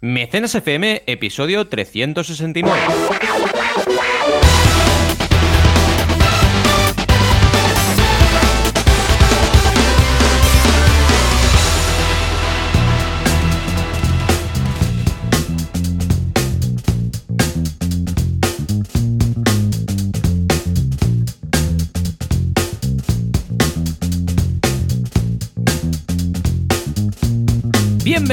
Mecenas FM, episodio 369.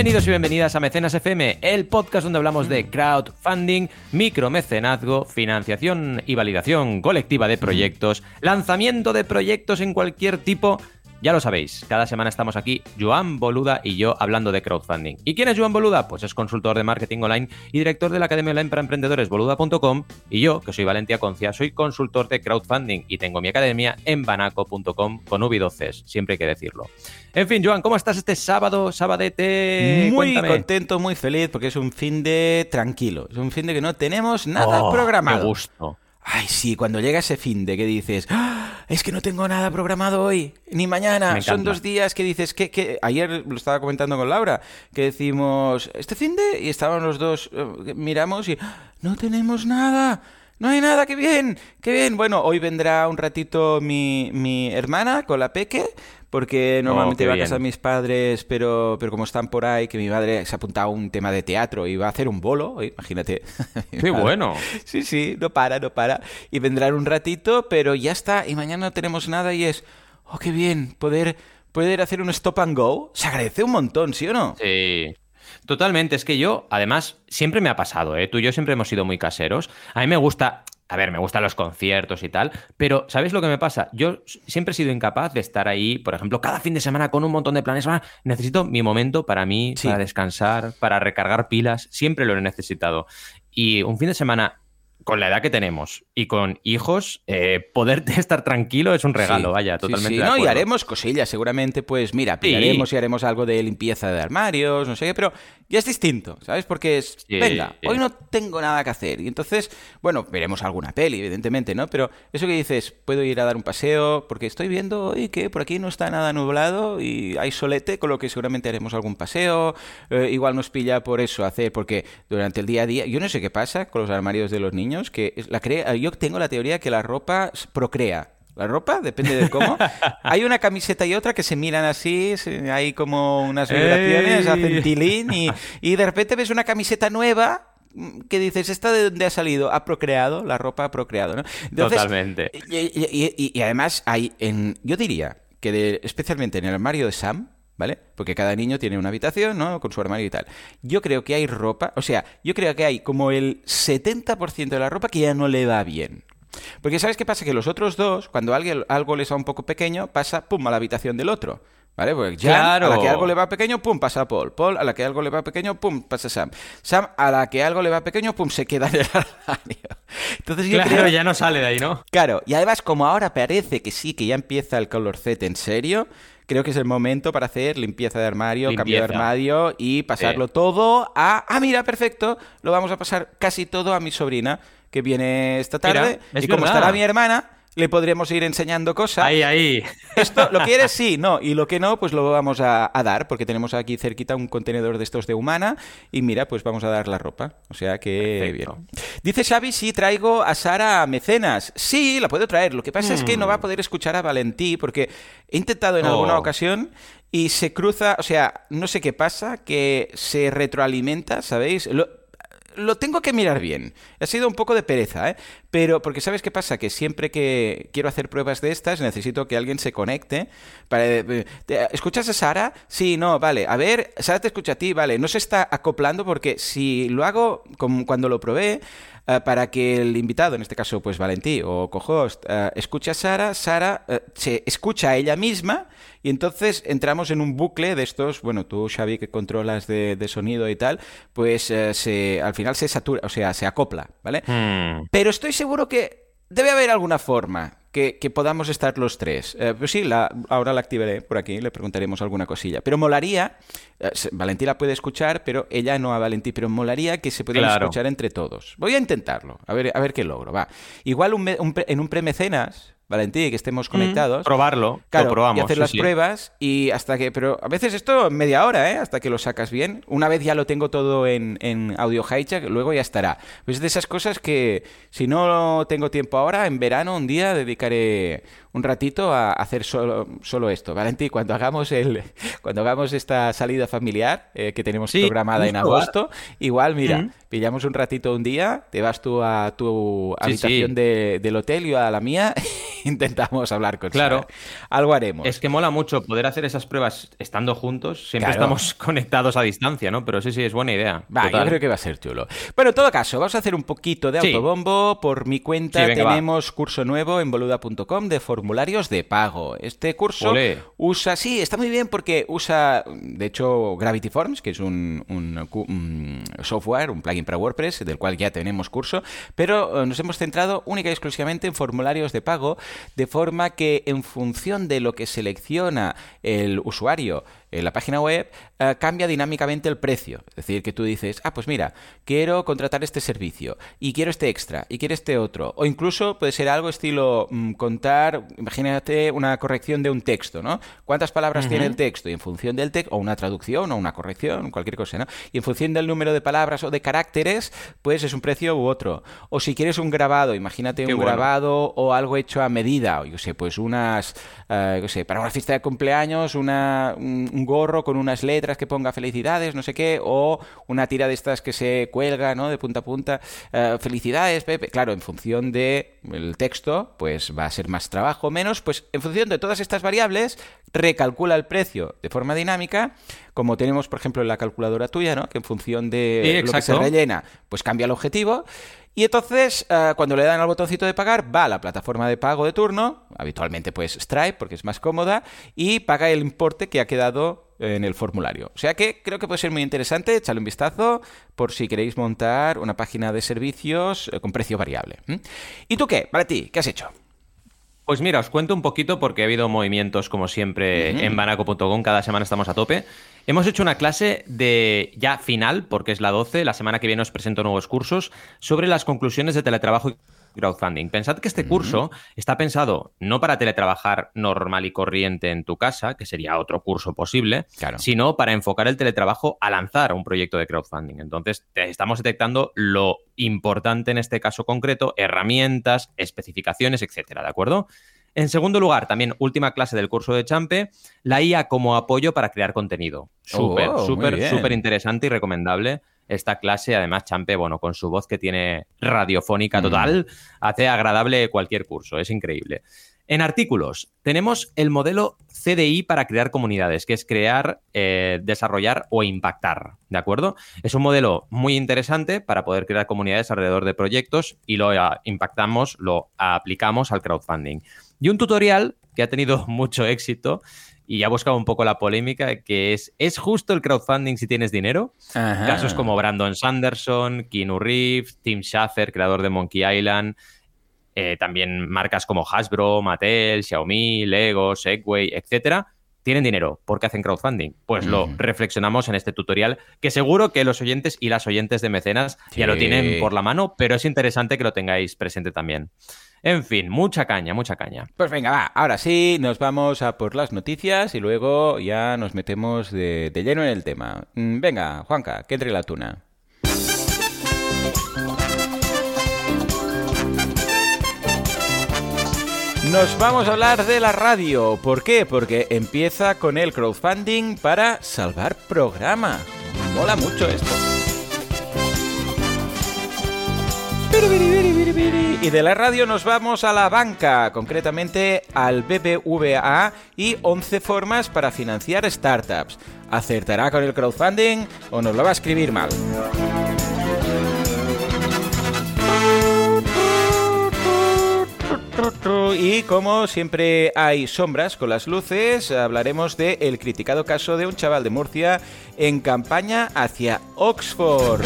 Bienvenidos y bienvenidas a Mecenas FM, el podcast donde hablamos de crowdfunding, micromecenazgo, financiación y validación colectiva de proyectos, lanzamiento de proyectos en cualquier tipo ya lo sabéis, cada semana estamos aquí, Joan Boluda y yo, hablando de crowdfunding. ¿Y quién es Joan Boluda? Pues es consultor de marketing online y director de la Academia Online para Emprendedores, boluda.com. Y yo, que soy Valentia Concia, soy consultor de crowdfunding y tengo mi academia en banaco.com con V12, siempre hay que decirlo. En fin, Joan, ¿cómo estás este sábado, sabadete? Muy contento, muy feliz, porque es un fin de tranquilo. Es un fin de que no tenemos nada oh, programado. Me gusto. Ay, sí, cuando llega ese fin de que dices, ¡Ah! es que no tengo nada programado hoy, ni mañana. Son dos días que dices, que, ayer lo estaba comentando con Laura, que decimos, este fin de, y estaban los dos, eh, miramos y, no tenemos nada. No hay nada, qué bien, qué bien. Bueno, hoy vendrá un ratito mi, mi hermana con la peque, porque oh, normalmente va a casa de mis padres, pero, pero como están por ahí, que mi madre se ha apuntado a un tema de teatro y va a hacer un bolo, imagínate. Qué bueno. Sí, sí, no para, no para. Y vendrán un ratito, pero ya está, y mañana no tenemos nada y es, oh, qué bien, poder, poder hacer un stop and go. Se agradece un montón, ¿sí o no? Sí. Totalmente, es que yo, además, siempre me ha pasado, ¿eh? Tú y yo siempre hemos sido muy caseros. A mí me gusta, a ver, me gustan los conciertos y tal, pero ¿sabes lo que me pasa? Yo siempre he sido incapaz de estar ahí, por ejemplo, cada fin de semana con un montón de planes. Ah, necesito mi momento para mí, para descansar, para recargar pilas, siempre lo he necesitado. Y un fin de semana con la edad que tenemos y con hijos, eh, poder estar tranquilo es un regalo, vaya, totalmente. Sí, no, y haremos cosillas, seguramente, pues mira, pillaremos y haremos algo de limpieza de armarios, no sé qué, pero ya es distinto, ¿sabes? Porque es, venga, hoy no tengo nada que hacer. Y entonces, bueno, veremos alguna peli, evidentemente, ¿no? Pero eso que dices, puedo ir a dar un paseo, porque estoy viendo hoy que por aquí no está nada nublado y hay solete, con lo que seguramente haremos algún paseo. Eh, igual nos pilla por eso hacer, porque durante el día a día, yo no sé qué pasa con los armarios de los niños que la crea, yo tengo la teoría que la ropa procrea. La ropa, depende de cómo. Hay una camiseta y otra que se miran así, hay como unas vibraciones, hacen tilín y, y de repente ves una camiseta nueva que dices, ¿esta de dónde ha salido? Ha procreado, la ropa ha procreado, ¿no? Totalmente. Y, y, además hay, en, yo diría que especialmente en el armario de Sam, ¿vale? Porque cada niño tiene una habitación, ¿no? Con su armario y tal. Yo creo que hay ropa, o sea, yo creo que hay como el 70% de la ropa que ya no le va bien. Porque ¿sabes qué pasa? Que los otros dos, cuando alguien, algo les va un poco pequeño, pasa, pum, a la habitación del otro. ¿Vale? Porque Jan, a la que algo le va pequeño, pum, pasa a Paul. Paul, a la que algo le va pequeño, pum, pasa a Sam. Sam, a la que algo le va pequeño, pum, se queda en el armario. Entonces yo claro, ya no sale de ahí, ¿no? Claro, y además como ahora parece que sí, que ya empieza el color Z en serio, creo que es el momento para hacer limpieza de armario, cambio de armario y pasarlo todo a... Ah, mira, perfecto, lo vamos a pasar casi todo a mi sobrina que viene esta tarde. y como estará mi hermana, le podremos ir enseñando cosas. Ahí, ahí. Esto, ¿lo quieres? Sí, no. Y lo que no, pues lo vamos a, dar, porque tenemos aquí cerquita un contenedor de estos de humana. Y mira, pues vamos a dar la ropa. O sea que bien. Dice Xavi, sí, traigo a Sara Mecenas. Sí, la puedo traer. Lo que pasa es que no va a poder escuchar a Valentí, porque he intentado en alguna oh. ocasión y se cruza, o sea, no sé qué pasa, que se retroalimenta, ¿sabéis? lo tengo que mirar bien. Ha sido un poco de pereza, ¿eh? Pero, porque ¿sabes qué pasa? Que siempre que quiero hacer pruebas de estas, necesito que alguien se conecte. Para, eh, ¿Escuchas a Sara? Sí, no, vale. A ver, Sara te escucha a ti, vale. No se está acoplando porque si lo hago como cuando lo probé, eh, para que el invitado, en este caso pues Valentí o Cohost, uh, escuche a Sara, Sara se escucha a ella misma y entonces entramos en un bucle de estos, bueno, tú Xavi que controlas de, sonido y tal, pues eh, se, al final se satura, o sea, se acopla, ¿vale? Hmm. Pero estoy seguro que debe haber alguna forma que, podamos estar los tres. Eh, pues sí, la, ahora la activaré por aquí, le preguntaremos alguna cosilla. Pero molaría, eh, Valentín la puede escuchar, pero ella no a Valentín, pero molaría que se pudiera escuchar entre todos. Voy a intentarlo, a ver, a ver qué logro, va. Igual en un premecenas Valentí, que estemos conectados. probarlo, Claro, lo probamos. y hacer sí, las sí. pruebas y hasta que... Pero a veces esto media hora, ¿eh? Hasta que lo sacas bien. Una vez ya lo tengo todo en, en Audio Hijack, luego ya estará. Pues es de esas cosas que si no tengo tiempo ahora, en verano un día dedicaré un ratito a hacer solo, solo esto. Valentí, cuando hagamos el cuando hagamos esta salida familiar eh, que tenemos Sí, programada en agosto, igual, mira, Mm. pillamos un ratito un día, te vas tú a tu habitación sí. de- del hotel y yo a la mía, intentamos hablar con Claro. Sara. Algo haremos. Es que mola mucho poder hacer esas pruebas estando juntos. Siempre Claro. estamos conectados a distancia, ¿no? Pero sí, sí, es buena idea. Va, yo creo que va a ser chulo. Bueno, en todo caso, vamos a hacer un poquito de Sí. autobombo. Por mi cuenta Sí, venga, va. tenemos curso nuevo en boluda.com de formularios de pago. Este curso Olé. usa, sí, está muy bien porque usa, de hecho, Gravity Forms, que es un, un software, un plugin para WordPress, del cual ya tenemos curso, pero eh, nos hemos centrado única y exclusivamente en formularios de pago, de forma que en función de lo que selecciona el usuario en la página web, eh, cambia dinámicamente el precio. Es decir, que tú dices, ah, pues mira, quiero contratar este servicio, y quiero este extra, y quiero este otro. O incluso puede ser algo estilo mm, contar, imagínate una corrección de un texto, ¿no? ¿Cuántas palabras tiene el texto? Y en función del texto, o una traducción, o una corrección, cualquier cosa, ¿no? Y en función del número de palabras o de caracteres, pues es un precio u otro. O si quieres un grabado, imagínate Qué un bueno. grabado o algo hecho a medida, o yo sé, pues unas, eh, yo sé, para una fiesta de cumpleaños, una, un, un gorro con unas letras que ponga felicidades, no sé qué, o una tira de estas que se cuelga, ¿no? De punta a punta, eh, felicidades, Pepe. Claro, en función de el texto, pues va a ser más trabajo, menos, pues en función de todas estas variables, recalcula el precio de forma dinámica, como tenemos, por ejemplo, en la calculadora tuya, ¿no? Que en función de Sí, lo que se rellena, pues cambia el objetivo. Y entonces, eh, cuando le dan al botoncito de pagar, va a la plataforma de pago de turno, habitualmente pues Stripe, porque es más cómoda, y paga el importe que ha quedado en el formulario. O sea que creo que puede ser muy interesante, echadle un vistazo por si queréis montar una página de servicios eh, con precio variable. ¿Y tú qué? Para ti, ¿qué has hecho? Pues mira, os cuento un poquito porque ha habido movimientos como siempre en banaco.com, cada semana estamos a tope. Hemos hecho una clase de ya final, porque es la 12, la semana que viene os presento nuevos cursos, sobre las conclusiones de teletrabajo y crowdfunding. Pensad que este curso está pensado no para teletrabajar normal y corriente en tu casa, que sería otro curso posible, Claro. sino para enfocar el teletrabajo a lanzar un proyecto de crowdfunding. Entonces, te- estamos detectando lo importante en este caso concreto, herramientas, especificaciones, etcétera, ¿de acuerdo? En segundo lugar, también última clase del curso de Champe, la IA como apoyo para crear contenido. Súper, Oh, súper, bien. súper interesante y recomendable esta clase. Además, Champe, bueno, con su voz que tiene radiofónica Mm. total, hace agradable cualquier curso. Es increíble. En artículos, tenemos el modelo CDI para crear comunidades, que es crear, eh, desarrollar o impactar, ¿de acuerdo? Es un modelo muy interesante para poder crear comunidades alrededor de proyectos y lo ah, impactamos, lo aplicamos al crowdfunding. Y un tutorial que ha tenido mucho éxito y ha buscado un poco la polémica, que es, ¿es justo el crowdfunding si tienes dinero? Ajá. Casos como Brandon Sanderson, Keanu Reeves, Tim Schafer, creador de Monkey Island, eh, también marcas como Hasbro, Mattel, Xiaomi, Lego, Segway, etcétera, tienen dinero. ¿Por qué hacen crowdfunding? Pues lo reflexionamos en este tutorial, que seguro que los oyentes y las oyentes de Mecenas ya lo tienen por la mano, pero es interesante que lo tengáis presente también. En fin, mucha caña, mucha caña. Pues venga, va, ahora sí, nos vamos a por las noticias y luego ya nos metemos de, lleno en el tema. Mm, Venga, Juanca, que entre la tuna. Nos vamos a hablar de la radio. ¿Por qué? Porque empieza con el crowdfunding para salvar programas. Mola mucho esto. Y de la radio nos vamos a la banca, concretamente al BBVA y 11 formas para financiar startups. ¿Acertará con el crowdfunding o nos lo va a escribir mal? Y como siempre hay sombras con las luces, hablaremos de el criticado caso de un chaval de Murcia en campaña hacia Oxford.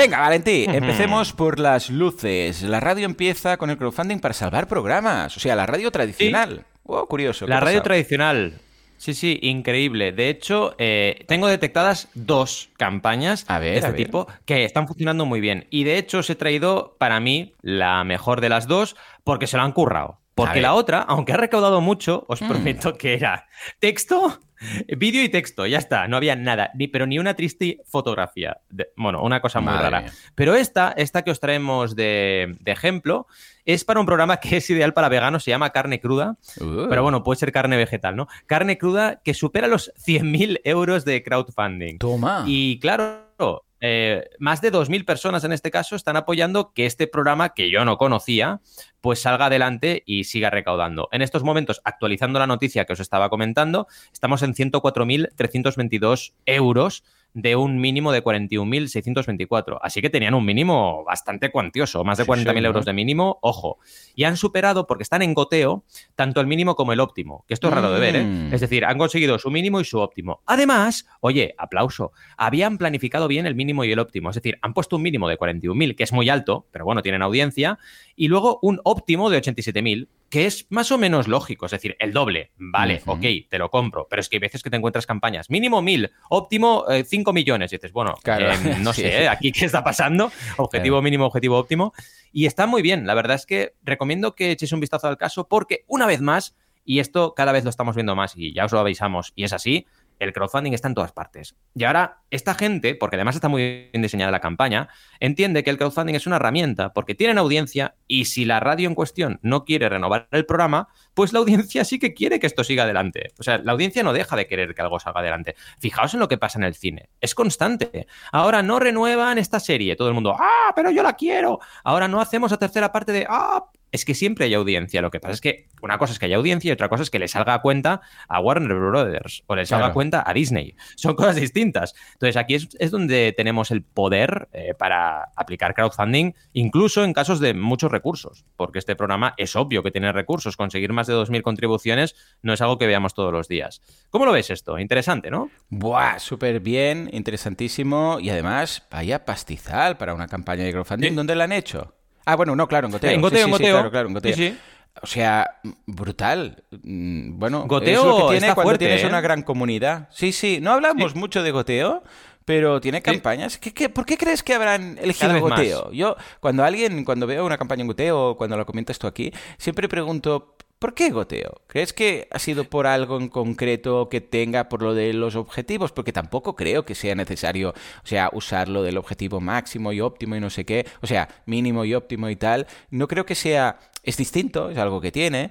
Venga, Valentí, empecemos por las luces. La radio empieza con el crowdfunding para salvar programas. O sea, la radio tradicional. Oh, curioso. ¿qué La radio tradicional. Sí, sí, increíble. De hecho, eh, tengo detectadas dos campañas de este tipo que están funcionando muy bien. Y de hecho, os he traído para mí la mejor de las dos porque se lo han currado. Porque la otra, aunque ha recaudado mucho, os mm. prometo que era texto, vídeo y texto, ya está, no había nada, ni, pero ni una triste fotografía. bueno, una cosa muy rara. Pero esta, esta que os traemos de, ejemplo, es para un programa que es ideal para veganos, se llama Carne Cruda, uh. pero bueno, puede ser carne vegetal, ¿no? Carne Cruda que supera los 100.000 euros de crowdfunding. Toma. Y claro, eh, más de 2.000 personas en este caso están apoyando que este programa, que yo no conocía, pues salga adelante y siga recaudando. En estos momentos, actualizando la noticia que os estaba comentando, estamos en 104.322 euros de un mínimo de 41.624. Así que tenían un mínimo bastante cuantioso, más de 40.000 euros de mínimo, ojo. Y han superado, porque están en goteo, tanto el mínimo como el óptimo, que esto es raro de ver, ¿eh? Mm. Es decir, han conseguido su mínimo y su óptimo. Además, oye, aplauso, habían planificado bien el mínimo y el óptimo, es decir, han puesto un mínimo de 41.000, que es muy alto, pero bueno, tienen audiencia, y luego un óptimo de 87.000, que es más o menos lógico, es decir, el doble, vale, ok, te lo compro, pero es que hay veces que te encuentras campañas, mínimo mil, óptimo 5 eh, millones, y dices, bueno, eh, no sé, ¿eh? aquí qué está pasando, objetivo mínimo, objetivo óptimo, y está muy bien, la verdad es que recomiendo que echéis un vistazo al caso porque una vez más, y esto cada vez lo estamos viendo más y ya os lo avisamos, y es así, el crowdfunding está en todas partes. Y ahora, esta gente, porque además está muy bien diseñada la campaña, entiende que el crowdfunding es una herramienta porque tienen audiencia y si la radio en cuestión no quiere renovar el programa, pues la audiencia sí que quiere que esto siga adelante. O sea, la audiencia no deja de querer que algo salga adelante. Fijaos en lo que pasa en el cine. Es constante. Ahora no renuevan esta serie. Todo el mundo, ah, pero yo la quiero. Ahora no hacemos la tercera parte de, ah, es que siempre hay audiencia. Lo que pasa es que una cosa es que haya audiencia y otra cosa es que le salga a cuenta a Warner Brothers o le salga a cuenta a Disney. Son cosas distintas. Entonces aquí es, donde tenemos el poder eh, para aplicar crowdfunding, incluso en casos de muchos recursos, porque este programa es obvio que tiene recursos. Conseguir más de 2.000 contribuciones no es algo que veamos todos los días. ¿Cómo lo ves esto? Interesante, ¿no? Buah, súper bien, interesantísimo y además, vaya pastizal para una campaña de crowdfunding. ¿Dónde la han hecho? Ah, bueno, no, claro, en goteo. En goteo, en goteo. claro, claro, en goteo. Sí, O sea, brutal. Mm, bueno, goteo es lo que tiene cuando tienes ¿eh? una gran comunidad. Sí, sí, no hablamos mucho de goteo, pero tiene campañas. ¿Qué, por qué crees que habrán elegido goteo? Yo, cuando alguien, cuando veo una campaña en goteo, cuando lo comentas tú aquí, siempre pregunto, ¿Por qué goteo? ¿Crees que ha sido por algo en concreto que tenga por lo de los objetivos? Porque tampoco creo que sea necesario, o sea, usarlo del objetivo máximo y óptimo y no sé qué, o sea, mínimo y óptimo y tal. No creo que sea es distinto, es algo que tiene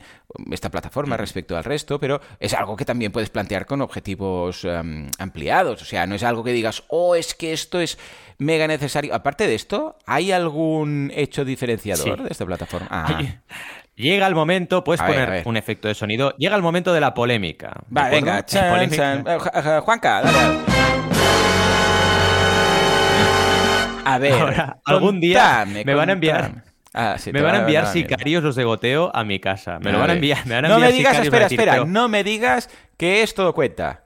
esta plataforma respecto al resto, pero es algo que también puedes plantear con objetivos em, ampliados. O sea, no es algo que digas, oh, es que esto es mega necesario. Aparte de esto, ¿hay algún hecho diferenciador de esta plataforma? Ah. Llega el momento, puedes poner un efecto de sonido. Llega el momento de la polémica. Va, venga, chan, chan. Eh, Juanca, dale. A ver, algún día me van a enviar. Ah, me van a enviar sicarios los de goteo a mi casa. Me lo van a enviar. Me van a no me digas, espera, espera, no me digas que esto cuenta.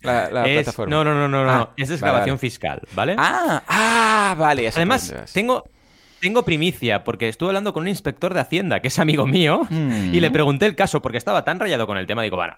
La, plataforma. No, no, no, no, no. Ah, es desgrabación fiscal, ¿vale? Ah, ah, vale. Además, tengo, tengo primicia, porque estuve hablando con un inspector de Hacienda, que es amigo mío, y le mm. pregunté el caso, porque estaba tan rayado con el tema. Digo, bueno,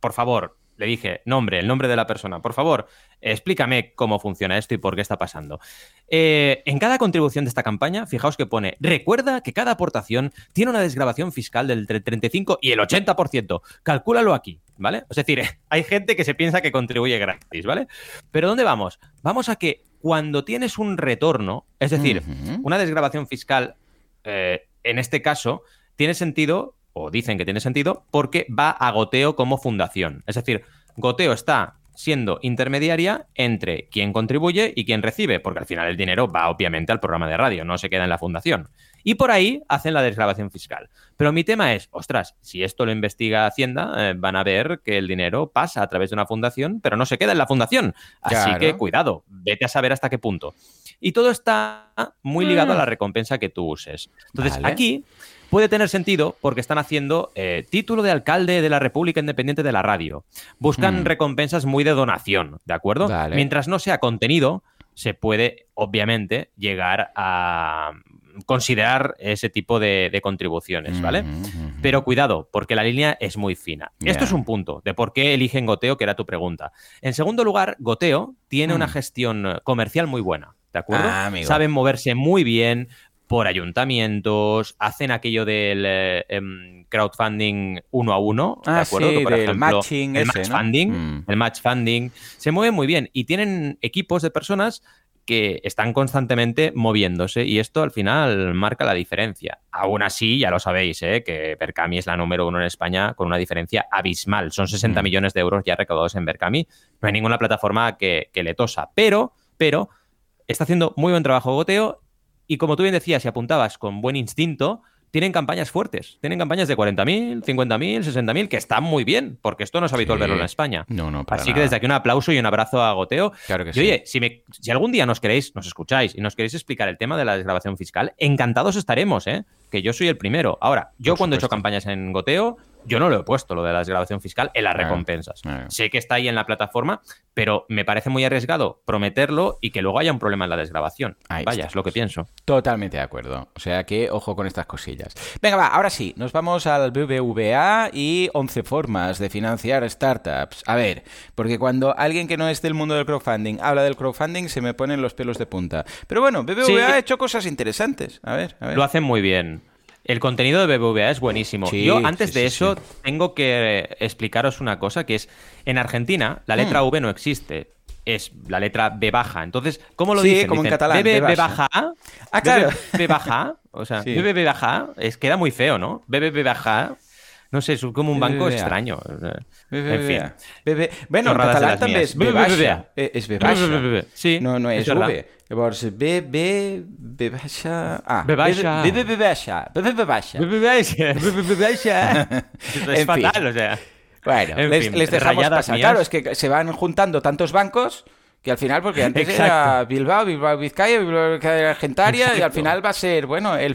por favor, le dije, nombre, el nombre de la persona. Por favor, explícame cómo funciona esto y por qué está pasando. Eh, en cada contribución de esta campaña, fijaos que pone, recuerda que cada aportación tiene una desgrabación fiscal del 35 y el 80%. Calcúlalo aquí, ¿vale? Es decir, hay gente que se piensa que contribuye gratis, ¿vale? Pero ¿dónde vamos? Vamos a que cuando tienes un retorno, es decir, una desgrabación fiscal, eh, en este caso, tiene sentido, o dicen que tiene sentido, porque va a goteo como fundación. Es decir, goteo está siendo intermediaria entre quien contribuye y quien recibe, porque al final el dinero va obviamente al programa de radio, no se queda en la fundación. Y por ahí hacen la desgrabación fiscal. Pero mi tema es, ostras, si esto lo investiga Hacienda, eh, van a ver que el dinero pasa a través de una fundación, pero no se queda en la fundación. Así que cuidado, vete a saber hasta qué punto. Y todo está muy ligado a la mm. recompensa que tú uses. Entonces, aquí puede tener sentido porque están haciendo eh, título de alcalde de la República Independiente de la Radio. Buscan mm. recompensas muy de donación, ¿de acuerdo? Mientras no sea contenido, se puede, obviamente, llegar a considerar ese tipo de, contribuciones, ¿vale? Pero cuidado, porque la línea es muy fina. Esto es un punto de por qué eligen Goteo, que era tu pregunta. En segundo lugar, Goteo tiene una mm. gestión comercial muy buena. ¿De acuerdo? Ah, Saben moverse muy bien, por ayuntamientos, hacen aquello del eh, em, crowdfunding uno a uno, ¿de ah, acuerdo? Sí, por ejemplo, matching el match funding, mm. el match funding, se mueven muy bien y tienen equipos de personas que están constantemente moviéndose y esto al final marca la diferencia. Aún así, ya lo sabéis, ¿eh? que Berkami es la número uno en España con una diferencia abismal. Son 60 mm. millones de euros ya recaudados en Berkami. No hay ninguna plataforma que, que le tosa, pero, pero está haciendo muy buen trabajo Goteo y como tú bien decías y apuntabas con buen instinto, tienen campañas fuertes. Tienen campañas de 40.000, 50.000, 60.000, que están muy bien, porque esto no es habitual verlo en España. No, no, Así que desde aquí un aplauso y un abrazo a Goteo. Claro que y, sí. Oye, si, si algún día nos queréis, nos escucháis y nos queréis explicar el tema de la desgrabación fiscal, encantados estaremos, ¿eh? Que yo soy el primero. Ahora, yo cuando he hecho campañas en Goteo, yo no lo he puesto, lo de la desgrabación fiscal, en las recompensas. Sé que está ahí en la plataforma, pero me parece muy arriesgado prometerlo y que luego haya un problema en la desgrabación. Vaya, es lo que pienso. Totalmente de acuerdo. O sea que ojo con estas cosillas. Venga, va, ahora sí, nos vamos al BBVA y 11 formas de financiar startups. A ver, porque cuando alguien que no es del mundo del crowdfunding habla del crowdfunding, se me ponen los pelos de punta. Pero bueno, BBVA ha hecho cosas interesantes. A ver, a ver. Lo hacen muy bien. El contenido de BBVA es buenísimo. Yo, antes de eso, tengo que explicaros una cosa, que es, en Argentina, la letra hmm. V no existe. Es la letra B baja. Entonces, ¿cómo lo dicen? como en catalán. B, baja. Ah, claro. B, baja. O sea, B, baja. Es, queda muy feo, ¿no? B, B baja. No sé, es como un banco extraño. En fin. Bueno, en catalán también es B baja. Es B baja. Sí, no, no es V. Llavors, B, B, B baixa... Ah, B baixa. B, B, B baixa. B, B, B baixa. B, B baixa. B, B, B baixa. es fatal, o sea... Bueno, les, fin, les dejamos pasar. Mías. Claro, es que se van juntando tantos bancos que al final, porque antes Exacto. era Bilbao, Bilbao Vizcaya, Bilbao Argentaria, y al final va a ser, bueno, el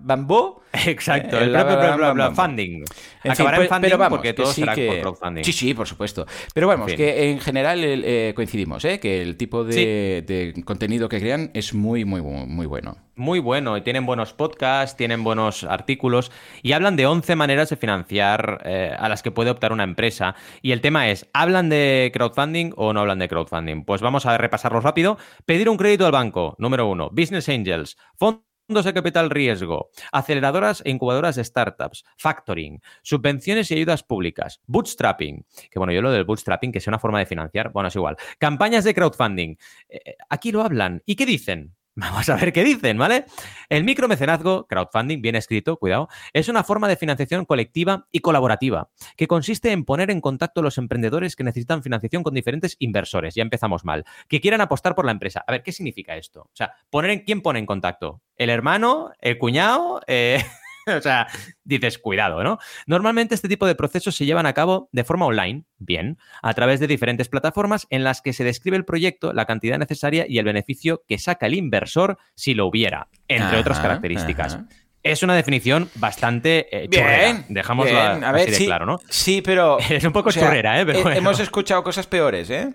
bambú. Exacto, el, bla, bla, bla, bla, funding. Acabará en funding pero vamos, porque todo sí será que... por crowdfunding. Sí, sí, por supuesto. Pero vamos, en que en general eh, coincidimos, ¿eh? que el tipo de, sí. de, contenido que crean es muy, muy, muy bueno. Muy bueno, y tienen buenos podcasts, tienen buenos artículos, y hablan de 11 maneras de financiar eh, a las que puede optar una empresa. Y el tema es, ¿hablan de crowdfunding o no hablan de crowdfunding? Pues vamos a repasarlos rápido. Pedir un crédito al banco, número uno. Business Angels, fondos de capital riesgo, aceleradoras e incubadoras de startups, factoring, subvenciones y ayudas públicas, bootstrapping, que bueno, yo lo del bootstrapping, que sea una forma de financiar, bueno, es igual, campañas de crowdfunding. Eh, aquí lo hablan. ¿Y qué dicen? Vamos a ver qué dicen, ¿vale? El micromecenazgo, crowdfunding, bien escrito, cuidado, es una forma de financiación colectiva y colaborativa que consiste en poner en contacto a los emprendedores que necesitan financiación con diferentes inversores. Ya empezamos mal. Que quieran apostar por la empresa. A ver, ¿qué significa esto? O sea, poner en, ¿quién pone en contacto? ¿El hermano? ¿El cuñado? Eh, o sea, dices, cuidado, ¿no? Normalmente este tipo de procesos se llevan a cabo de forma online, bien, a través de diferentes plataformas en las que se describe el proyecto, la cantidad necesaria y el beneficio que saca el inversor si lo hubiera, entre otras características. Es una definición bastante eh, bien, Dejámoslo a ver, así de claro, ¿no? Sí, pero... es un poco chorrera, ¿eh? Pero Hemos escuchado cosas peores, ¿eh?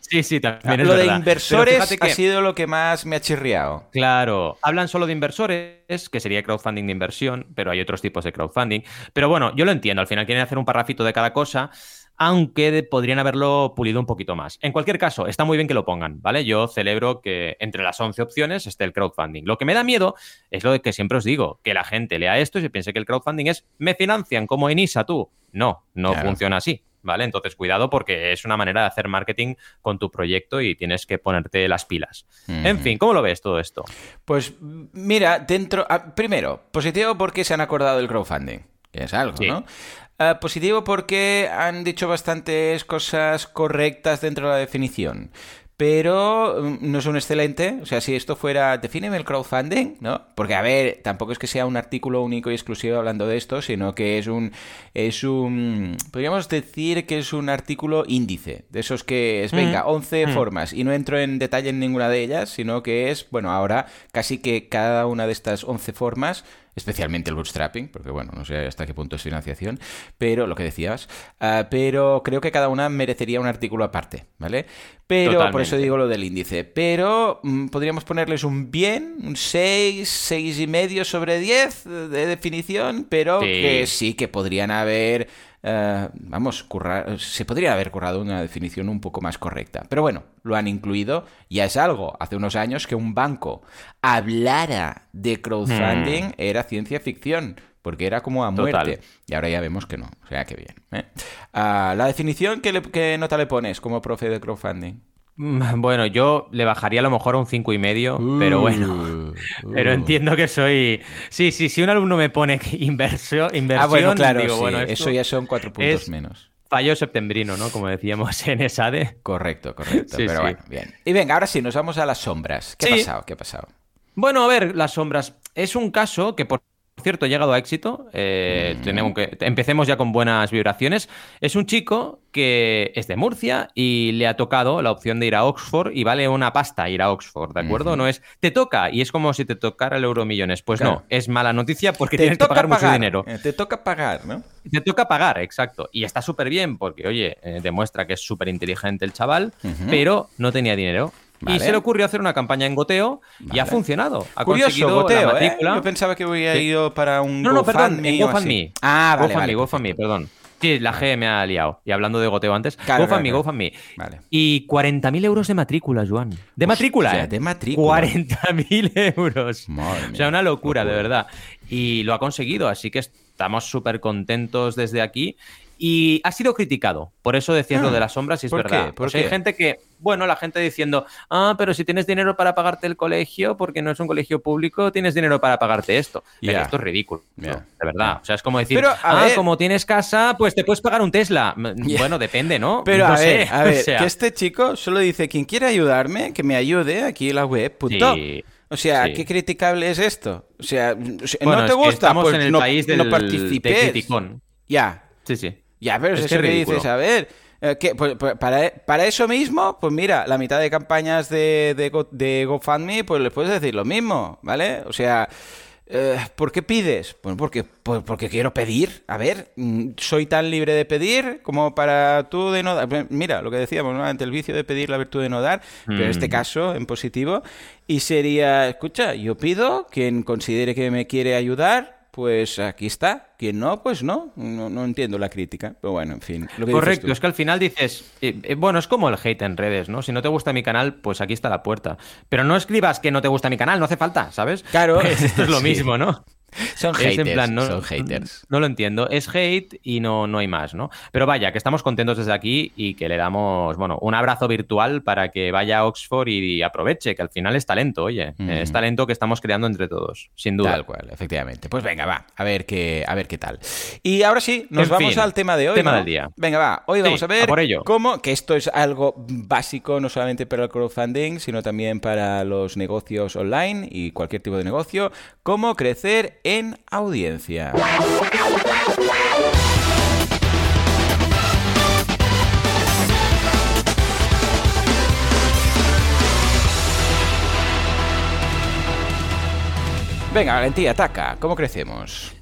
Sí, sí, también. lo de inversores ha sido lo que más me ha chirriado. Claro, hablan solo de inversores, que sería crowdfunding de inversión, pero hay otros tipos de crowdfunding. Pero bueno, yo lo entiendo, al final quieren hacer un parrafito de cada cosa, aunque podrían haberlo pulido un poquito más. En cualquier caso, está muy bien que lo pongan, ¿vale? Yo celebro que entre las 11 opciones esté el crowdfunding. Lo que me da miedo es lo de que siempre os digo, que la gente lea esto y se piense que el crowdfunding es me financian como en ISA tú. No, no funciona así. ¿Vale? Entonces, cuidado porque es una manera de hacer marketing con tu proyecto y tienes que ponerte las pilas. En fin, ¿cómo lo ves todo esto? Pues mira, dentro... Ah, primero, positivo porque se han acordado del crowdfunding, que es algo, ¿no? Ah, positivo porque han dicho bastantes cosas correctas dentro de la definición pero mm, no es un excelente. O sea, si esto fuera, defíneme el crowdfunding, ¿no? Porque, a ver, tampoco es que sea un artículo único y exclusivo hablando de esto, sino que es un, es un, podríamos decir que es un artículo índice, de esos que es, venga, 11 mm. mm. formas, y no entro en detalle en ninguna de ellas, sino que es, bueno, ahora casi que cada una de estas 11 formas especialmente el bootstrapping, porque bueno, no sé hasta qué punto es financiación, pero lo que decías, ah, pero creo que cada una merecería un artículo aparte, ¿vale? Pero por eso digo lo del índice, pero mm, podríamos ponerles un bien, un 6, 6 y medio sobre 10 de definición, pero que sí que podrían haber eh, vamos, se podría haber currado una definición un poco más correcta. Pero bueno, lo han incluido. Ya es algo. Hace unos años que un banco hablara de crowdfunding hmm. era ciencia ficción. Porque era como a muerte. Y ahora ya vemos que no. O sea, que bien. ¿eh? Ah, la definición, ¿qué, ¿qué nota le pones como profe de crowdfunding? Bueno, yo le bajaría a lo mejor a un cinco y medio, pero bueno. Uh, pero uh. entiendo que soy. Sí, sí, si un alumno me pone inversión, inversión ah, bueno, claro, digo, bueno, eso ya son cuatro puntos menos. Fallo septembrino, ¿no? Como decíamos en ESADE. Correcto, correcto. pero bueno, bien. Y venga, ahora sí, nos vamos a las sombras. ¿Qué ha pasado? ¿Qué ha pasado? Bueno, a ver, las sombras. Es un caso que por cierto, ha llegado a éxito. Eh, mm. tenemos que, empecemos ya con buenas vibraciones. Es un chico que es de Murcia y le ha tocado la opción de ir a Oxford y vale una pasta ir a Oxford, ¿de acuerdo? No es te toca y es como si te tocara el euro millones. Pues no, es mala noticia porque tienes que pagar, mucho dinero. Eh, te toca pagar, ¿no? Te toca pagar, exacto. Y está súper bien porque, oye, eh, demuestra que es súper inteligente el chaval, pero no tenía dinero. Y se le ocurrió hacer una campaña en goteo y ha funcionado. Ha Curioso, goteo, ¿eh? Yo pensaba que hubiera ido para un No, no, perdón, GoFundMe. Ah, vale, GoFundMe, GoFundMe, perdón. Sí, la G me ha liado. Y hablando de goteo antes, claro, GoFundMe, GoFundMe. Vale. Y 40.000 euros de matrícula, Joan. De matrícula, ¿eh? De matrícula. 40.000 euros. o sea, una locura, de verdad. Y lo ha conseguido, así que estamos súper contentos desde aquí. Y ha sido criticado. Por eso decías lo de ah, las sombras y es verdad. Porque hay gente que, bueno, la gente diciendo, ah, pero si tienes dinero para pagarte el colegio, porque no es un colegio público, tienes dinero para pagarte esto. Pero esto es ridículo. De verdad. O sea, es como decir, ah, como tienes casa, pues te puedes pagar un Tesla. Bueno, depende, ¿no? Pero a ver, a ver, que este chico solo dice, quien quiera ayudarme, que me ayude aquí en la web, punto. O sea, ¿qué criticable es esto? O sea, no te gusta, pues en el no, país del, no participes. ya. Sí, sí. Ya, pero es, que, dices, a ver, eh, pues, pues, para, eso mismo, pues mira, la mitad de campañas de, de, GoFundMe, pues les puedes decir lo mismo, ¿vale? O sea, eh, ¿por qué pides? Pues porque, pues porque quiero pedir. A ver, mm, soy tan libre de pedir como para tú de no dar. Mira, lo que decíamos, ¿no? Ante el vicio de pedir, la virtud de no dar, pero en este mm. caso, en positivo, y sería, escucha, yo pido, quien considere que me quiere ayudar, pues aquí está. Quien no, pues no. No, entiendo la crítica. Pero bueno, en fin. Correcto, es que al final dices, eh, eh, bueno, es como el hate en redes, ¿no? Si no te gusta mi canal, pues aquí está la puerta. Pero no escribas que no te gusta mi canal, no hace falta, ¿sabes? Claro. Pues esto es lo mismo, ¿no? Son haters, no, son haters. No lo entiendo. Es hate y no, no hay más, ¿no? Pero vaya, que estamos contentos desde aquí y que le damos, bueno, un abrazo virtual para que vaya a Oxford y aproveche, que al final es talento, oye. Es talento que estamos creando entre todos, sin duda. Tal cual, efectivamente. Pues venga, va, a ver qué, a ver qué tal. Y ahora sí, nos vamos al tema de hoy. Tema del día. Venga, va. Hoy vamos a ver cómo, que esto es algo básico, no solamente para el crowdfunding, sino también para los negocios online y cualquier tipo de negocio, cómo crecer en audiencia. Venga, Valentía, ataca. ¿Cómo crecemos?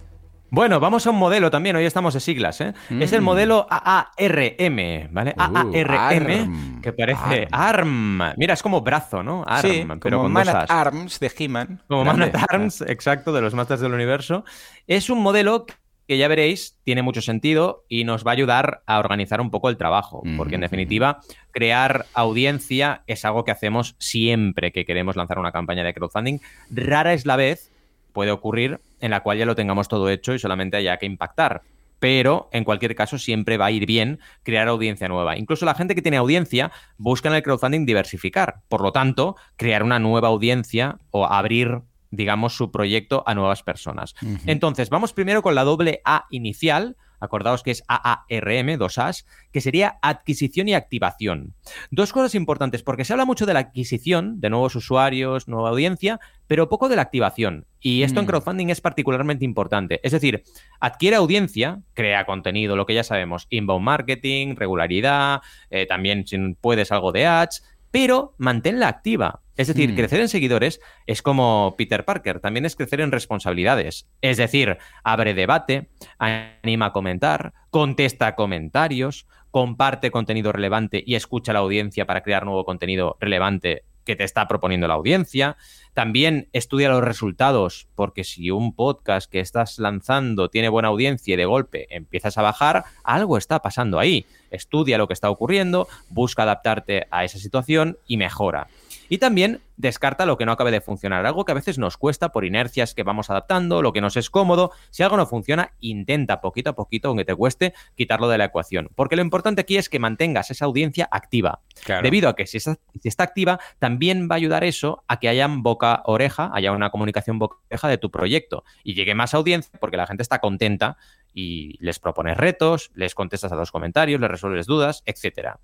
Bueno, vamos a un modelo también, hoy estamos de siglas, ¿eh? Es el mm. modelo AARM, ¿vale? Uh, AARM, que parece ARM. Mira, es como brazo, ¿no? ARM, pero como Man at Arms de He-Man. Como Man at Arms, exacto, de los Masters del Universo. Es un modelo que ya veréis, tiene mucho sentido y nos va a ayudar a organizar un poco el trabajo, porque en definitiva, crear audiencia es algo que hacemos siempre que queremos lanzar una campaña de crowdfunding. Rara es la vez puede ocurrir en la cual ya lo tengamos todo hecho y solamente haya que impactar. Pero en cualquier caso siempre va a ir bien crear audiencia nueva. Incluso la gente que tiene audiencia busca en el crowdfunding diversificar. Por lo tanto, crear una nueva audiencia o abrir digamos, su proyecto a nuevas personas. Entonces, vamos primero con la doble A inicial, acordaos que es AARM, dos A's, que sería adquisición y activación. Dos cosas importantes, porque se habla mucho de la adquisición de nuevos usuarios, nueva audiencia, pero poco de la activación. Y esto en mm. crowdfunding es particularmente importante. Es decir, adquiere audiencia, crea contenido, lo que ya sabemos, inbound marketing, regularidad, eh, también si puedes algo de ads, pero manténla activa. Es decir, Mm. crecer en seguidores es como Peter Parker, también es crecer en responsabilidades. Es decir, abre debate, anima a comentar, contesta comentarios, comparte contenido relevante y escucha a la audiencia para crear nuevo contenido relevante que te está proponiendo la audiencia. También estudia los resultados, porque si un podcast que estás lanzando tiene buena audiencia y de golpe empiezas a bajar, algo está pasando ahí. Estudia lo que está ocurriendo, busca adaptarte a esa situación y mejora. Y también descarta lo que no acabe de funcionar, algo que a veces nos cuesta por inercias que vamos adaptando, lo que nos es cómodo. Si algo no funciona, intenta poquito a poquito, aunque te cueste, quitarlo de la ecuación. Porque lo importante aquí es que mantengas esa audiencia activa. Claro. Debido a que si está, si está activa, también va a ayudar eso a que haya boca-oreja, haya una comunicación boca-oreja de tu proyecto y llegue más audiencia porque la gente está contenta y les propones retos, les contestas a los comentarios, les resuelves dudas, etc.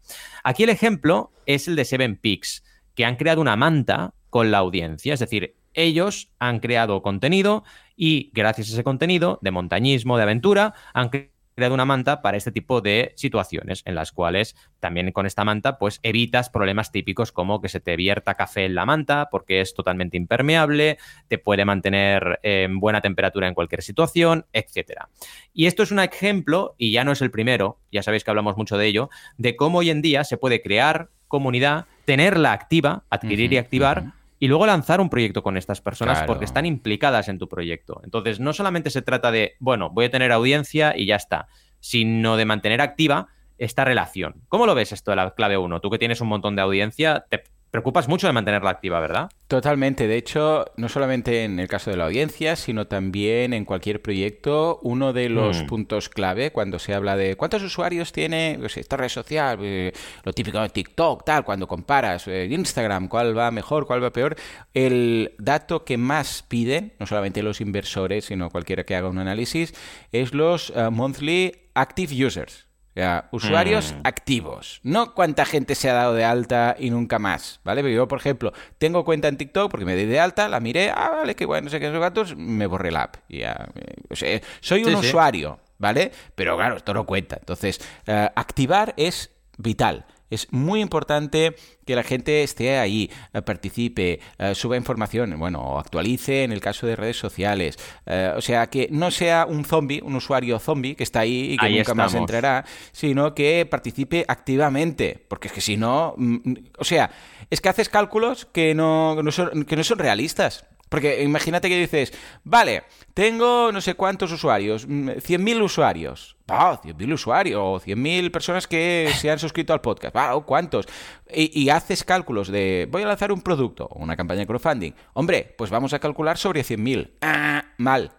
Aquí el ejemplo es el de Seven Peaks, que han creado una manta con la audiencia, es decir, ellos han creado contenido y gracias a ese contenido de montañismo, de aventura, han creado una manta para este tipo de situaciones en las cuales también con esta manta pues evitas problemas típicos como que se te vierta café en la manta porque es totalmente impermeable, te puede mantener en buena temperatura en cualquier situación, etcétera. Y esto es un ejemplo, y ya no es el primero, ya sabéis que hablamos mucho de ello, de cómo hoy en día se puede crear comunidad, tenerla activa, adquirir y activar, y luego lanzar un proyecto con estas personas Claro. porque están implicadas en tu proyecto. Entonces, no solamente se trata de, bueno, voy a tener audiencia y ya está, sino de mantener activa esta relación. ¿Cómo lo ves esto de la clave 1? Tú que tienes un montón de audiencia, te preocupas mucho de mantenerla activa, ¿verdad? Totalmente. De hecho, no solamente en el caso de la audiencia, sino también en cualquier proyecto, uno de los Mm. puntos clave cuando se habla de cuántos usuarios tiene pues, esta red social, eh, lo típico de TikTok, tal, cuando comparas eh, Instagram, cuál va mejor, cuál va peor, el dato que más piden, no solamente los inversores, sino cualquiera que haga un análisis, es los eh, monthly active users. Sea, usuarios Mm. activos. No cuánta gente se ha dado de alta y nunca más, ¿vale? Porque yo, por ejemplo, tengo cuenta en TikTok porque me di de alta, la miré, ah, vale, qué bueno, no sé qué, esos gatos, me borré la app. Ya, eh, o sea, soy un Sí, sí. usuario, ¿vale? Pero claro, esto no cuenta. Entonces, eh, activar es vital. Es muy importante que la gente esté ahí, eh, participe, eh, suba información, bueno, actualice en el caso de redes sociales. Eh, o sea, que no sea un zombie, un usuario zombie que está ahí y que Ahí nunca más entrará, sino que participe activamente. Porque es que si no, mm, mm, o sea, es que haces cálculos que no, no son, que no son realistas. Porque imagínate que dices, vale, tengo no sé cuántos usuarios, mm, 100.000 usuarios. Ah, 100.000 usuarios o 100.000 personas que se han suscrito al podcast. Ah, ¿cuántos? Y, haces cálculos de, voy a lanzar un producto una campaña de crowdfunding. Hombre, pues vamos a calcular sobre 100.000. Ah, mal.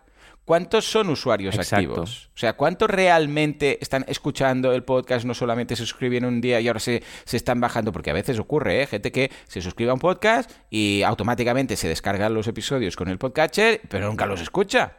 ¿Cuántos son usuarios Exacto. activos? O sea, ¿cuántos realmente están escuchando el podcast? No solamente se suscriben un día y ahora se, se están bajando, porque a veces ocurre, ¿eh? Gente que se suscribe a un podcast y automáticamente se descargan los episodios con el podcatcher, pero nunca los escucha.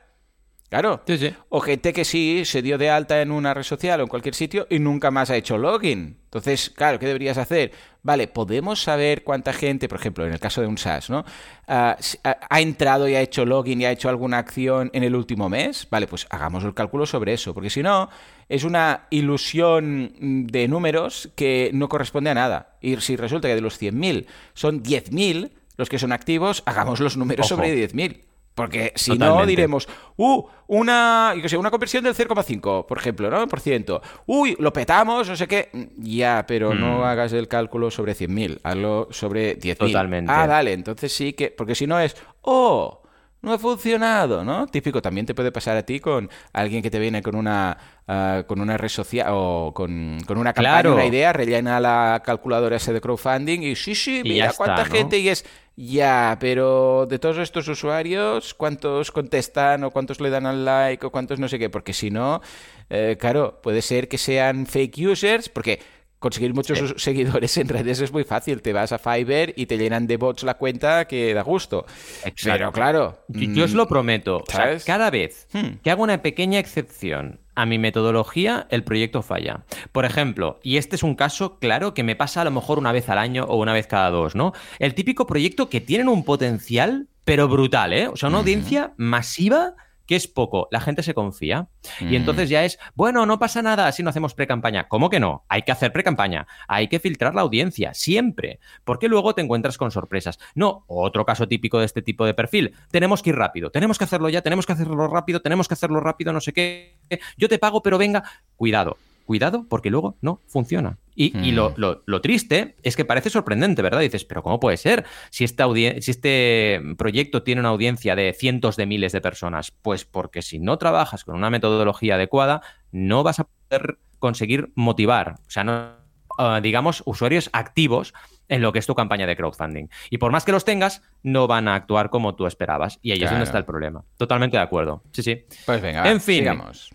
Claro. Sí, sí. O gente que sí se dio de alta en una red social o en cualquier sitio y nunca más ha hecho login. Entonces, claro, ¿qué deberías hacer? Vale, podemos saber cuánta gente, por ejemplo, en el caso de un SaaS, ¿no? Ah, ha ha entrado y ha hecho login y ha hecho alguna acción en el último mes. Vale, pues hagamos el cálculo sobre eso, porque si no, es una ilusión mm, de números que no corresponde a nada. Y si resulta que de los 100.000 son 10.000 los que son activos, hagamos los números Ojo. sobre 10.000. Porque si no, diremos, uh, una, yo sé, una conversión del 0,5, por ejemplo, ¿no? Por ciento. Uy, lo petamos, no sé qué. Ya, pero no hagas el cálculo sobre 100.000, hazlo sobre 10.000. Totalmente. Ah, vale, entonces sí que, porque si no es, oh, no ha funcionado, ¿no? Típico, también te puede pasar a ti con alguien que te viene con una, ah, con una red social o con, con una campaña, Claro. una idea, rellena la calculadora ese de crowdfunding y sí, sí, mira está, cuánta ¿no? gente y es, ya, pero de todos estos usuarios, ¿cuántos contestan o cuántos le dan al like o cuántos no sé qué? Porque si no, eh, claro, puede ser que sean fake users, porque conseguir muchos Sí. seguidores en redes es muy fácil. Te vas a Fiverr y te llenan de bots la cuenta que da gusto. Exacto. Pero claro. Yo, yo os lo mm, prometo. O sea, ¿sabes? cada vez Hmm. que hago una pequeña excepción a mi metodología, el proyecto falla. Por ejemplo, y este es un caso claro que me pasa a lo mejor una vez al año o una vez cada dos, ¿no? El típico proyecto que tienen un potencial, pero brutal, ¿eh? O sea, una audiencia masiva ¿Qué es poco? La gente se confía. Y Mm. entonces ya es, bueno, no pasa nada si no hacemos pre-campaña. ¿Cómo que no? Hay que hacer pre-campaña. Hay que filtrar la audiencia, siempre. Porque luego te encuentras con sorpresas. No, otro caso típico de este tipo de perfil. Tenemos que ir rápido. Tenemos que hacerlo ya, tenemos que hacerlo rápido, tenemos que hacerlo rápido, no sé qué. Yo te pago, pero venga. Cuidado. Cuidado, porque luego no funciona. Y, y lo, Mm. lo- lo triste es que parece sorprendente, ¿verdad? Dices, pero ¿cómo puede ser? Si, esta audien- si este proyecto tiene una audiencia de cientos de miles de personas, pues porque si no trabajas con una metodología adecuada, no vas a poder conseguir motivar, o sea, no, ah, digamos, usuarios activos en lo que es tu campaña de crowdfunding. Y por más que los tengas, no van a actuar como tú esperabas. Y ahí es donde está el problema. Totalmente de acuerdo. Sí, sí. Pues venga, En fin. sigamos.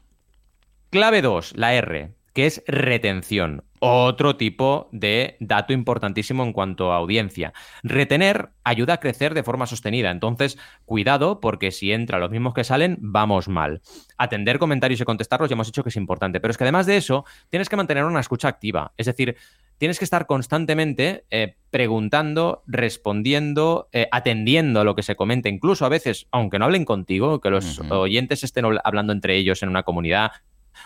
Clave 2, la R, que es retención. Otro tipo de dato importantísimo en cuanto a audiencia. Retener ayuda a crecer de forma sostenida. Entonces, cuidado, porque si entra los mismos que salen, vamos mal. Atender comentarios y contestarlos ya hemos dicho que es importante. Pero es que además de eso, tienes que mantener una escucha activa. Es decir, tienes que estar constantemente eh, preguntando, respondiendo, eh, atendiendo a lo que se comenta. Incluso a veces, aunque no hablen contigo, que los oyentes estén habl- hablando entre ellos en una comunidad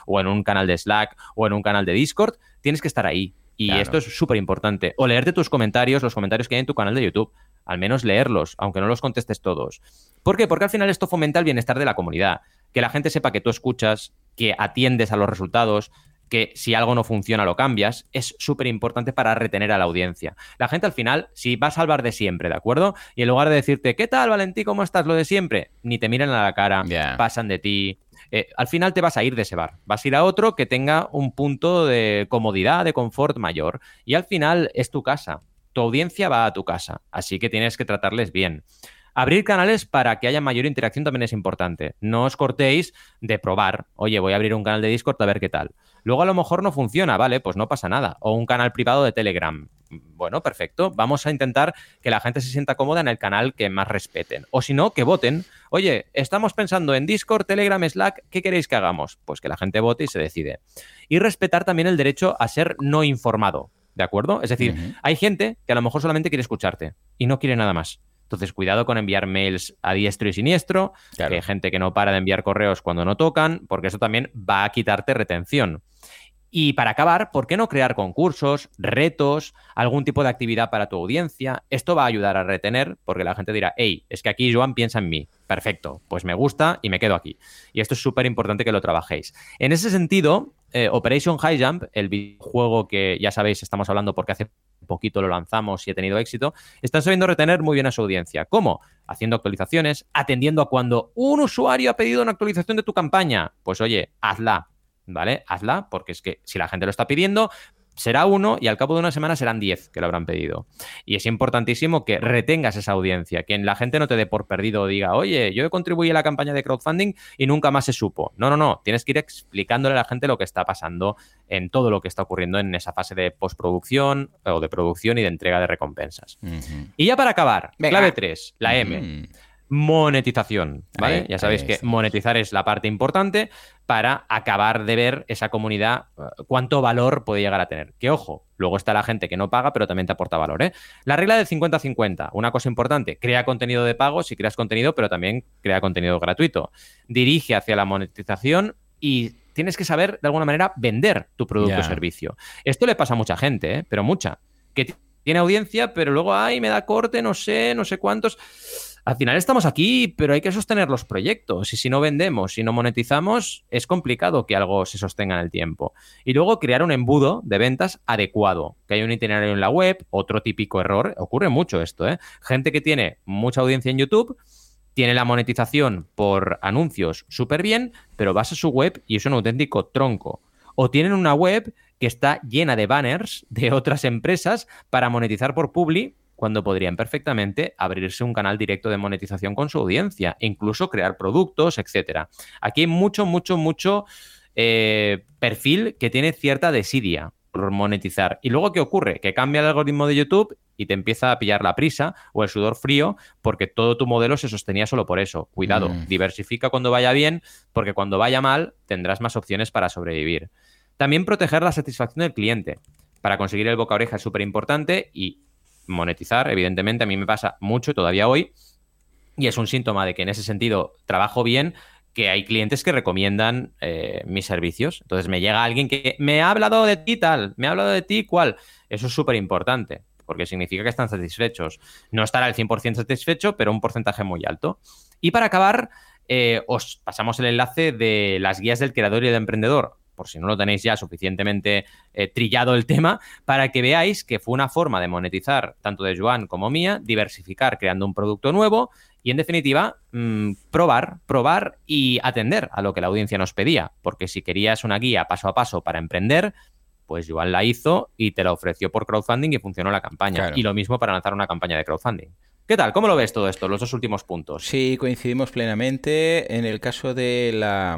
o en un canal de Slack o en un canal de Discord, tienes que estar ahí. Y Claro. esto es súper importante. O leerte tus comentarios, los comentarios que hay en tu canal de YouTube. Al menos leerlos, aunque no los contestes todos. ¿Por qué? Porque al final esto fomenta el bienestar de la comunidad. Que la gente sepa que tú escuchas, que atiendes a los resultados, que si algo no funciona lo cambias, es súper importante para retener a la audiencia. La gente al final, si va a salvar de siempre, ¿de acuerdo? Y en lugar de decirte, ¿qué tal, Valentí? ¿Cómo estás? Lo de siempre, ni te miran a la cara, pasan de ti. Eh, al final te vas a ir de ese bar. Vas a ir a otro que tenga un punto de comodidad, de confort mayor. Y al final es tu casa. Tu audiencia va a tu casa. Así que tienes que tratarles bien. Abrir canales para que haya mayor interacción también es importante. No os cortéis de probar. Oye, voy a abrir un canal de Discord a ver qué tal. Luego a lo mejor no funciona, ¿vale? Pues no pasa nada. O un canal privado de Telegram. Bueno, perfecto. Vamos a intentar que la gente se sienta cómoda en el canal que más respeten. O si no, que voten. Oye, estamos pensando en Discord, Telegram, Slack, ¿qué queréis que hagamos? Pues que la gente vote y se decide. Y respetar también el derecho a ser no informado. ¿De acuerdo? Es decir, hay gente que a lo mejor solamente quiere escucharte y no quiere nada más. Entonces, cuidado con enviar mails a diestro y siniestro, Claro. que hay gente que no para de enviar correos cuando no tocan, porque eso también va a quitarte retención. Y para acabar, ¿por qué no crear concursos, retos, algún tipo de actividad para tu audiencia? Esto va a ayudar a retener, porque la gente dirá, hey, es que aquí Joan piensa en mí. Perfecto, pues me gusta y me quedo aquí. Y esto es súper importante que lo trabajéis. En ese sentido, eh, Operation High Jump, el videojuego que ya sabéis, estamos hablando porque hace poquito lo lanzamos y ha tenido éxito, están sabiendo retener muy bien a su audiencia. ¿Cómo? Haciendo actualizaciones, atendiendo a cuando un usuario ha pedido una actualización de tu campaña. Pues oye, hazla, ¿vale? Hazla, porque es que si la gente lo está pidiendo, será uno y al cabo de una semana serán diez que lo habrán pedido. Y es importantísimo que retengas esa audiencia, que la gente no te dé por perdido o diga, oye, yo contribuí a la campaña de crowdfunding y nunca más se supo. No, no, no, tienes que ir explicándole a la gente lo que está pasando en todo lo que está ocurriendo en esa fase de postproducción o de producción y de entrega de recompensas. Y ya para acabar, Venga. clave 3, la M Mm. monetización, ¿vale? Ahí, ya sabéis que monetizar es la parte importante para acabar de ver esa comunidad eh, cuánto valor puede llegar a tener. Que ojo, luego está la gente que no paga, pero también te aporta valor, ¿eh? La regla del 50-50, una cosa importante, crea contenido de pago si creas contenido, pero también crea contenido gratuito. Dirige hacia la monetización y tienes que saber de alguna manera vender tu producto o servicio. Esto le pasa a mucha gente, ¿eh? pero mucha, que tiene audiencia, pero luego, ay, me da corte, no sé, no sé cuántos. Al final estamos aquí, pero hay que sostener los proyectos. Y si no vendemos, si no monetizamos, es complicado que algo se sostenga en el tiempo. Y luego crear un embudo de ventas adecuado, que hay un itinerario en la web, otro típico error, ocurre mucho esto, ¿eh? Gente que tiene mucha audiencia en YouTube, tiene la monetización por anuncios súper bien, pero vas a su web y es un auténtico tronco. O tienen una web que está llena de banners de otras empresas para monetizar por Publi, cuando podrían perfectamente abrirse un canal directo de monetización con su audiencia, incluso crear productos, etcétera. Aquí hay mucho, mucho, mucho eh, perfil que tiene cierta desidia por monetizar. ¿Y luego qué ocurre? Que cambia el algoritmo de YouTube y te empieza a pillar la prisa o el sudor frío porque todo tu modelo se sostenía solo por eso. Cuidado, Mm. diversifica cuando vaya bien porque cuando vaya mal tendrás más opciones para sobrevivir. También proteger la satisfacción del cliente. Para conseguir el boca oreja es súper importante y monetizar, evidentemente, a mí me pasa mucho todavía hoy y es un síntoma de que en ese sentido trabajo bien que hay clientes que recomiendan eh, mis servicios. Entonces me llega alguien que me ha hablado de ti tal, me ha hablado de ti cual. Eso es súper importante, porque significa que están satisfechos. No estará al 100% satisfecho, pero un porcentaje muy alto. Y para acabar, eh, os pasamos el enlace de las guías del creador y del emprendedor por si no lo tenéis ya suficientemente eh, trillado el tema, para que veáis que fue una forma de monetizar tanto de Joan como mía, diversificar creando un producto nuevo y en definitiva mm, probar, probar y atender a lo que la audiencia nos pedía, porque si querías una guía paso a paso para emprender, pues Joan la hizo y te la ofreció por crowdfunding y funcionó la campaña. Y lo mismo para lanzar una campaña de crowdfunding. ¿Qué tal? ¿Cómo lo ves todo esto, los dos últimos puntos? Sí, coincidimos plenamente. En el caso de la,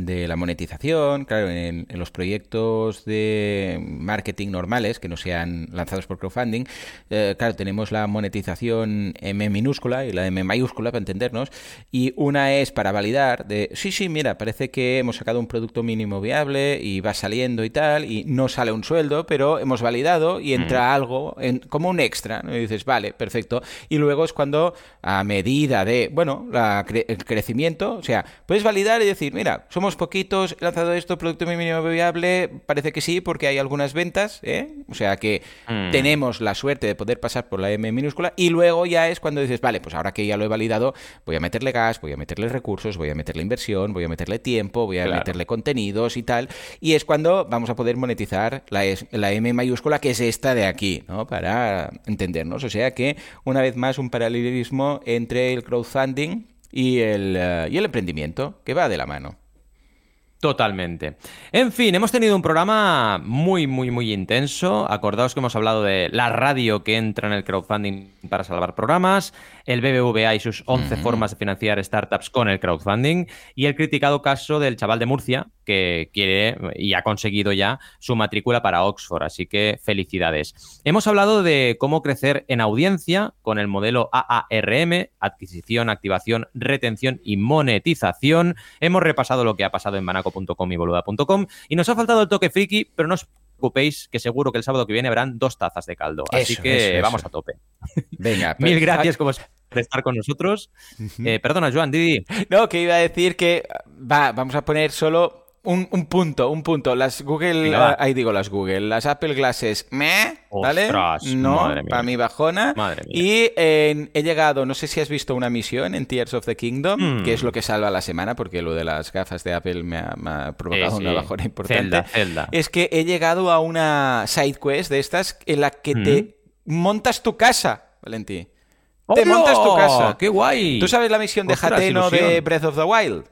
de la monetización, claro, en, los proyectos de marketing normales, que no sean lanzados por crowdfunding, eh, claro, tenemos la monetización M minúscula y la M mayúscula, para entendernos, y una es para validar de, sí, sí, mira, parece que hemos sacado un producto mínimo viable y va saliendo y tal, y no sale un sueldo, pero hemos validado y entra mm. algo en, como un extra, ¿no? Y dices, vale, perfecto y luego es cuando a medida de, bueno, el crecimiento, o sea, puedes validar y decir, mira, somos poquitos, he lanzado esto, producto mínimo viable, parece que sí, porque hay algunas ventas, ¿eh? o sea que mm. tenemos la suerte de poder pasar por la M minúscula y luego ya es cuando dices, vale, pues ahora que ya lo he validado, voy a meterle gas, voy a meterle recursos, voy a meterle inversión, voy a meterle tiempo, voy a meterle contenidos y tal, y es cuando vamos a poder monetizar la, la M mayúscula, que es esta de aquí, ¿no? Para entendernos, o sea que una vez más más un paralelismo entre el crowdfunding y el, eh, y el emprendimiento, que va de la mano. Totalmente. En fin, hemos tenido un programa muy, muy, muy intenso. Acordaos que hemos hablado de la radio que entra en el crowdfunding para salvar programas, el BBVA y sus 11 formas de financiar startups con el crowdfunding y el criticado caso del chaval de Murcia que quiere y ha conseguido ya su matrícula para Oxford. Así que felicidades. Hemos hablado de cómo crecer en audiencia con el modelo AARM, adquisición, activación, retención y monetización. Hemos repasado lo que ha pasado en Banaco y boluda.com. Y nos ha faltado el toque friki, pero no os preocupéis que seguro que el sábado que viene habrán dos tazas de caldo. Así que vamos a tope. Venga, Mil gracias como por estar con nosotros. Eh, perdona, Joan, Didi. No, que iba a decir que va, vamos a poner solo un, punto, un punto. Las Google, ah, ahí digo las Google, las Apple Glasses, me, ¿vale? no, para mi bajona. Madre mía. Y he llegado, no sé si has visto una misión en Tears of the Kingdom, que es lo que salva la semana, porque lo de las gafas de Apple me ha, provocado una bajona importante. Es que he llegado a una side quest de estas en la que te hmm. montas tu casa, Valentí. Te montas tu casa. ¡Qué guay! ¿Tú sabes la misión de Hateno de Breath of the Wild?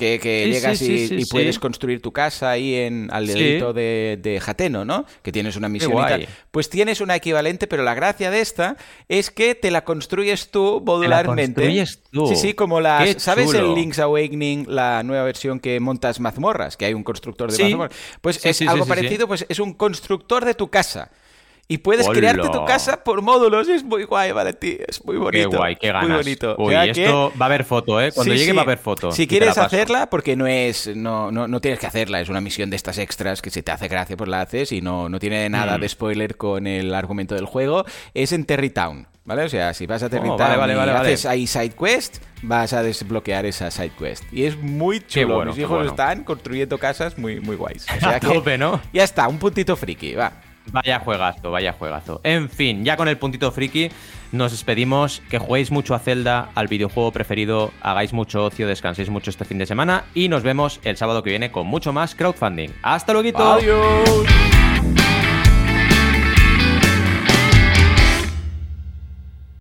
Que, llegas y, puedes construir tu casa ahí en, al dedito de, de, Jateno, ¿no? Que tienes una misión y tal. Pues tienes una equivalente, pero la gracia de esta es que te la construyes tú modularmente. La construyes tú. Sí, sí, como las. ¿Sabes el Link's Awakening, la nueva versión que montas mazmorras? Que hay un constructor de mazmorras. Pues es algo parecido, pues es un constructor de tu casa. Y puedes crearte tu casa por módulos. Es muy guay, ti Es muy bonito. Qué guay, qué ganas. Muy bonito. Uy, esto va a haber foto, ¿eh? Cuando llegue va a haber foto. Si quieres hacerla, porque no es. No, no, no, tienes que hacerla. Es una misión de estas extras que si te hace gracia, pues la haces. Y no, no tiene nada mm. de spoiler con el argumento del juego. Es en Terrytown. ¿Vale? O sea, si vas a oh, Terrytown vale, vale, y haces ahí side quest, vas a desbloquear esa side quest. Y es muy chulo. Bueno, Mis hijos están construyendo casas muy, muy guays. O sea que, ¿no? Ya está, un puntito friki, va. Vaya juegazo, vaya juegazo. En fin, ya con el puntito friki, nos despedimos. Que juguéis mucho a Zelda, al videojuego preferido, hagáis mucho ocio, descanséis mucho este fin de semana y nos vemos el sábado que viene con mucho más crowdfunding. ¡Hasta luego! ¡Adiós!